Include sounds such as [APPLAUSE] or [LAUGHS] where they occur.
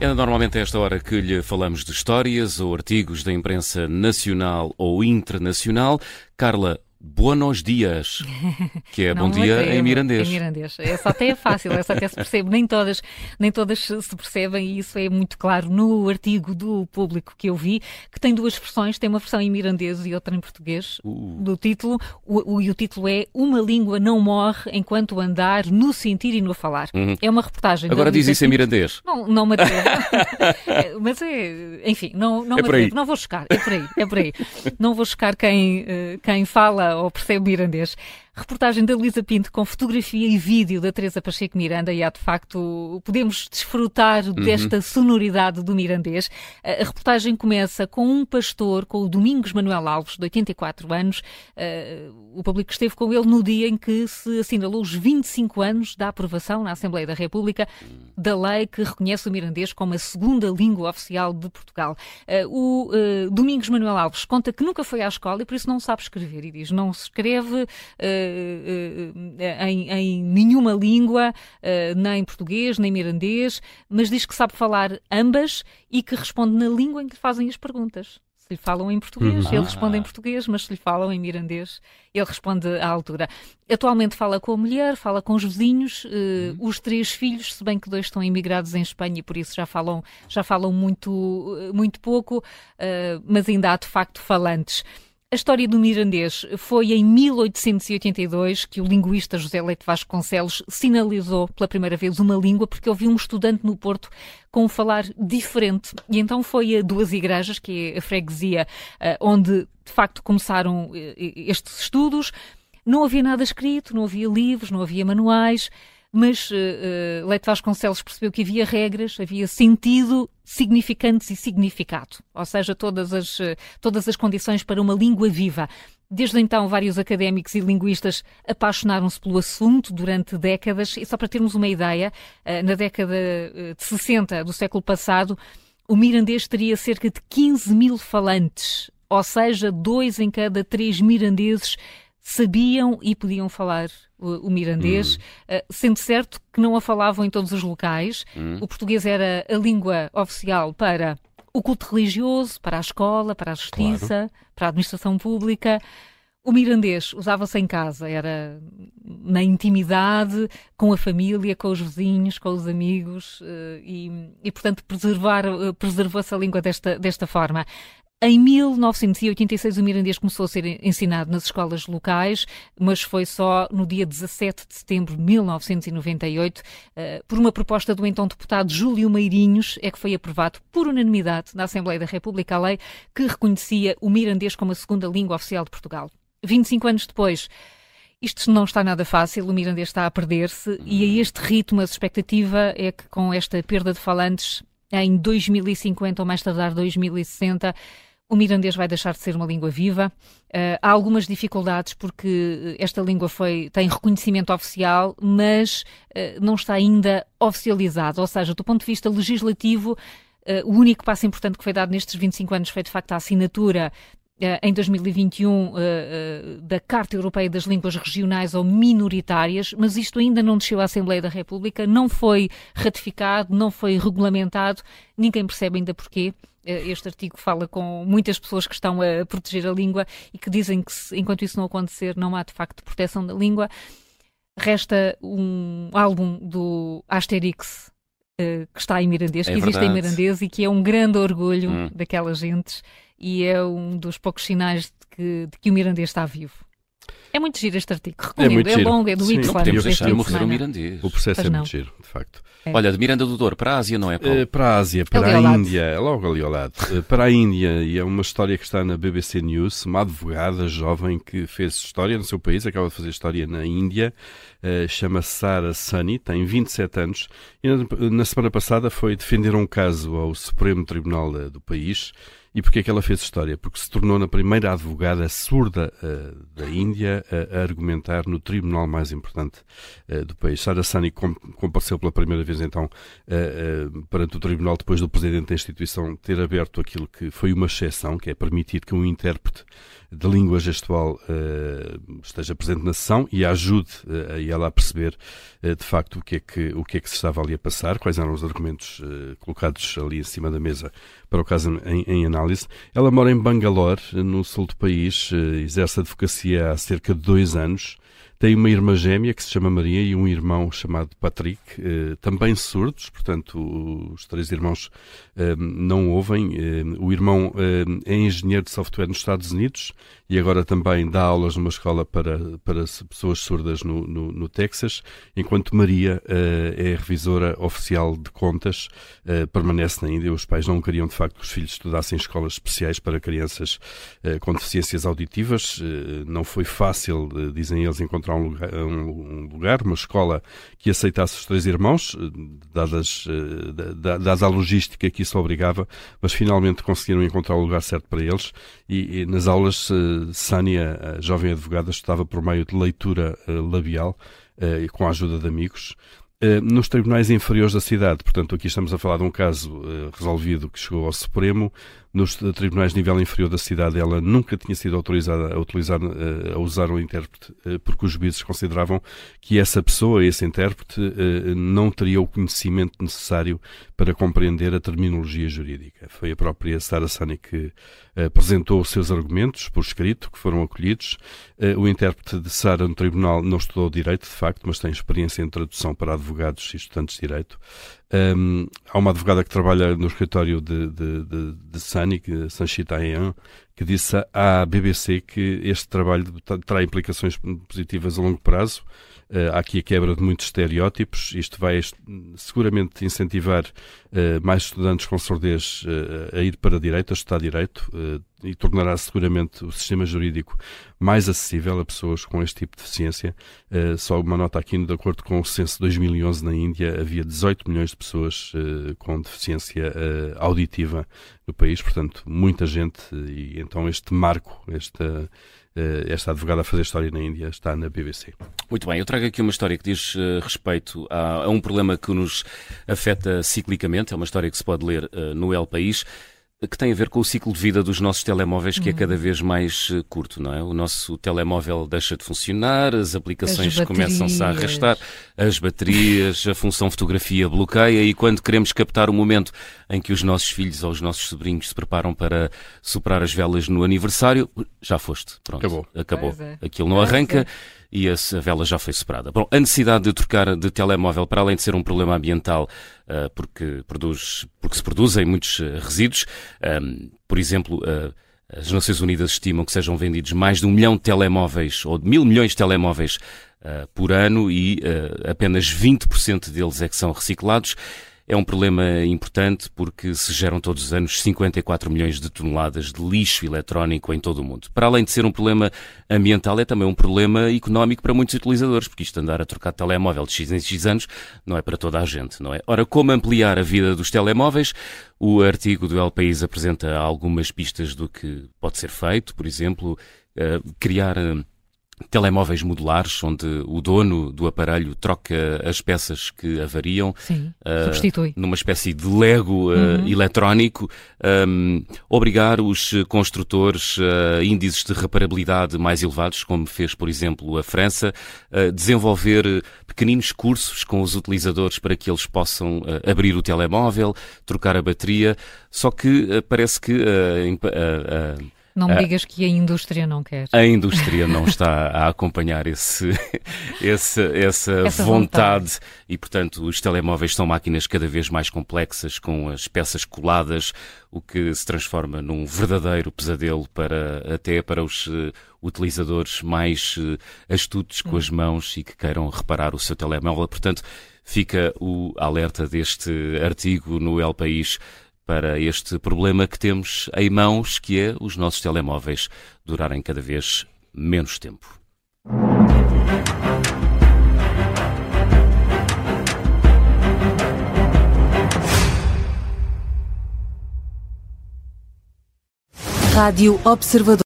É normalmente a esta hora que lhe falamos de histórias ou artigos da imprensa nacional ou internacional. Carla, Buenos dias, que é [LAUGHS] bom dia em mirandês. Em mirandês. Essa até é fácil, essa até se percebe. Nem todas, nem todas se percebem e isso é muito claro no artigo do público que eu vi, que tem duas versões, tem uma versão em mirandês e outra em português, uh. do título. O, o, e o título é Uma língua não morre enquanto andar no sentir e no falar. Uhum. É uma reportagem. Agora diz isso em mirandês. Não, não me atrevo. [LAUGHS] Mas é, enfim, não, não é me atrevo. Não vou chocar, é por aí, é por aí. Não vou chocar quem, eh, quem fala ou percebe mirandês. Reportagem da Luísa Pinto com fotografia e vídeo da Teresa Pacheco Miranda e há de facto podemos desfrutar uhum. desta sonoridade do mirandês. A reportagem começa com um pastor, com o Domingos Manuel Alves, de 84 anos. O público esteve com ele no dia em que se assinalou os 25 anos da aprovação na Assembleia da República da lei que reconhece o mirandês como a segunda língua oficial de Portugal. O Domingos Manuel Alves conta que nunca foi à escola e por isso não sabe escrever e diz não se escreve em, em, nenhuma língua, eh, nem português, nem mirandês, mas diz que sabe falar ambas e que responde na língua em que lhe fazem as perguntas. Se lhe falam em português, uhum. ele responde em português, mas se lhe falam em mirandês, ele responde à altura. Atualmente fala com a mulher, fala com os vizinhos, uhum. os três filhos, se bem que dois estão imigrados em Espanha e por isso já falam, já falam muito, muito pouco, mas ainda há de facto falantes. A história do mirandês foi em 1882 que o linguista José Leite Vasconcelos sinalizou pela primeira vez uma língua porque ouviu um estudante no Porto com um falar diferente. E então foi a Duas Igrejas, que é a freguesia eh, onde de facto começaram eh, estes estudos. Não havia nada escrito, não havia livros, não havia manuais mas uh, Leite Vasconcelos percebeu que havia regras, havia sentido, significantes e significado, ou seja, todas as, uh, todas as condições para uma língua viva. Desde então, vários académicos e linguistas apaixonaram-se pelo assunto durante décadas, e só para termos uma ideia, na década de 60 do século passado, o mirandês teria cerca de 15 mil falantes, ou seja, dois em cada três mirandeses sabiam e podiam falar o, o mirandês, hum. uh, sendo certo que não a falavam em todos os locais. Hum. O português era a língua oficial para o culto religioso, para a escola, para a justiça, claro. para a administração pública. O mirandês usava-se em casa, era na intimidade, com a família, com os vizinhos, com os amigos, eh, e, e portanto, preservar, eh, preservou-se a língua desta, desta forma. Em 1986 o mirandês começou a ser ensinado nas escolas locais, mas foi só no dia 17 de setembro de 1998, eh, por uma proposta do então deputado Júlio Meirinhos, é que foi aprovado por unanimidade na Assembleia da República a lei que reconhecia o mirandês como a segunda língua oficial de Portugal. 25 anos depois, isto não está nada fácil, o mirandês está a perder-se e a este ritmo a expectativa é que com esta perda de falantes em 2050 ou mais tardar 2060 o mirandês vai deixar de ser uma língua viva. Uh, há algumas dificuldades porque esta língua foi, tem reconhecimento oficial, mas uh, não está ainda oficializado. Ou seja, do ponto de vista legislativo, uh, o único passo importante que foi dado nestes 25 anos foi de facto a assinatura em 2021 da Carta Europeia das Línguas Regionais ou Minoritárias, mas isto ainda não desceu à Assembleia da República, não foi ratificado, não foi regulamentado, ninguém percebe ainda porquê. Eh, este artigo fala com muitas pessoas que estão a proteger a língua e que dizem que, enquanto isso não acontecer, não há de facto proteção da língua. Resta um álbum do Asterix uh, que está em mirandês, é que existe verdade. em mirandês e que é um grande orgulho hum. daquelas gentes e é um dos poucos sinais de que, de que o mirandês está vivo. É muito giro este artigo, recomendo. É, é longo, é do Y. Não podemos deixar de morrer o mirandês. O processo é muito giro, de facto. É. Olha, de Miranda do Douro para a Ásia, não é, Paulo? Uh, para a Ásia, para a Índia, é logo ali ao lado. Uh, para a Índia, e é uma história que está na BBC News, uma advogada jovem que fez história no seu país, acaba de fazer história na Índia, chama-se Sara Sunny, tem 27 anos, e na, na, semana passada foi defender um caso ao Supremo Tribunal do país, E porquê é que ela fez história? Porque se tornou na primeira advogada surda uh, da Índia a, a, argumentar no tribunal mais importante uh, do país. Sara Sani compareceu pela primeira vez então uh, perante o tribunal depois do presidente da instituição ter aberto aquilo que foi uma exceção, que é permitir que um intérprete de língua gestual esteja presente na sessão e ajude a ela a perceber de facto o que, é que, o que é que se estava ali a passar, quais eram os argumentos colocados ali em cima da mesa para o caso em, em análise. Ela mora em Bangalore, no sul do país, eh, exerce advocacia há cerca de dois anos. Tem uma irmã gêmea que se chama Maria e um irmão chamado Patrick, eh, também surdos, portanto, os três irmãos eh, não ouvem. O irmão é engenheiro de software nos Estados Unidos e agora também dá aulas numa escola para, para pessoas surdas no, no, no Texas, enquanto Maria é revisora oficial de contas, permanece na Índia. Os pais não queriam, de facto, que os filhos estudassem em escolas especiais para crianças com deficiências auditivas. Não foi fácil, dizem eles, encontrar encontrar um lugar, um lugar, uma escola que aceitasse os três irmãos, dadas, eh, dada a logística que isso obrigava, mas finalmente conseguiram encontrar o lugar certo para eles e, e nas aulas eh, Sânia, a jovem advogada, estudava por meio de leitura eh, labial com a ajuda de amigos. nos tribunais inferiores da cidade. Portanto, aqui estamos a falar de um caso resolvido que chegou ao Supremo, nos tribunais de nível inferior da cidade ela nunca tinha sido autorizada a, utilizar, eh, a usar um intérprete, eh, porque os juízes consideravam que essa pessoa, esse intérprete, eh, não teria o conhecimento necessário para compreender a terminologia jurídica. Foi a própria Sara Sani que apresentou os seus argumentos por escrito, que foram acolhidos. O intérprete de Sara no tribunal não estudou direito, de facto, mas tem experiência em tradução para advogados e estudantes de direito. Um, há uma advogada que trabalha no escritório de, de, de, de Sani, Sanchita Ayan, que disse à BBC que este trabalho terá implicações positivas a longo prazo. Uh, há aqui a quebra de muitos estereótipos. Isto vai seguramente incentivar uh, mais estudantes com surdez uh, a ir para direito, a estudar direito, e tornará seguramente o sistema jurídico mais acessível a pessoas com este tipo de deficiência. só uma nota aqui, de acordo com o censo de 2011 na Índia, havia 18 milhões de pessoas com deficiência auditiva no país, portanto, muita gente, e então este marco, esta esta advogada a fazer história na Índia está na BBC. Muito bem, eu trago aqui uma história que diz uh, respeito a, a, um problema que nos afeta ciclicamente, é uma história que se pode ler uh, no El País que tem a ver com o ciclo de vida dos nossos telemóveis, que é uhum. cada vez mais eh, curto, não é? O nosso telemóvel deixa de funcionar, as aplicações começam-se a arrastar, as baterias, a função fotografia bloqueia e quando queremos captar o momento em que os nossos filhos ou os nossos sobrinhos se preparam para superar as velas no aniversário, já foste. Pronto. Acabou. Acabou. É. Aquilo não arranca. É e a vela já foi superada. Bom, a necessidade de trocar de telemóvel, para além de ser um problema ambiental, uh, porque, produz, porque se produzem muitos uh, resíduos, por exemplo, uh, as Nações Unidas estimam que sejam vendidos mais de um milhão de telemóveis, ou de mil milhões de telemóveis por ano, e apenas 20% deles é que são reciclados. É um problema importante porque se geram todos os anos 54 milhões de toneladas de lixo eletrónico em todo o mundo. Para além de ser um problema ambiental, é também um problema económico para muitos utilizadores, porque isto andar a trocar telemóvel de X em X anos não é para toda a gente, não é? Ora, como ampliar a vida dos telemóveis? O artigo do El País apresenta algumas pistas do que pode ser feito, por exemplo, eh, criar eh, telemóveis modulares, onde o dono do aparelho troca as peças que avariam. Sim, uh, substitui. Numa espécie de Lego uh, uhum. eletrónico. Um, obrigar os construtores a uh, índices de reparabilidade mais elevados, como fez, por exemplo, a França. desenvolver pequeninos cursos com os utilizadores para que eles possam abrir o telemóvel, trocar a bateria. Só que parece que não me ah, digas que a indústria não quer. A indústria não está a acompanhar esse, [LAUGHS] esse, essa, essa vontade. vontade. e, portanto, os telemóveis são máquinas cada vez mais complexas, com as peças coladas, o que se transforma num verdadeiro pesadelo para, até para os uh, utilizadores mais uh, astutos com hum. as mãos e que queiram reparar o seu telemóvel. Portanto, fica o alerta deste artigo no El País para este problema que temos em mãos, que é os nossos telemóveis durarem cada vez menos tempo. Rádio Observador.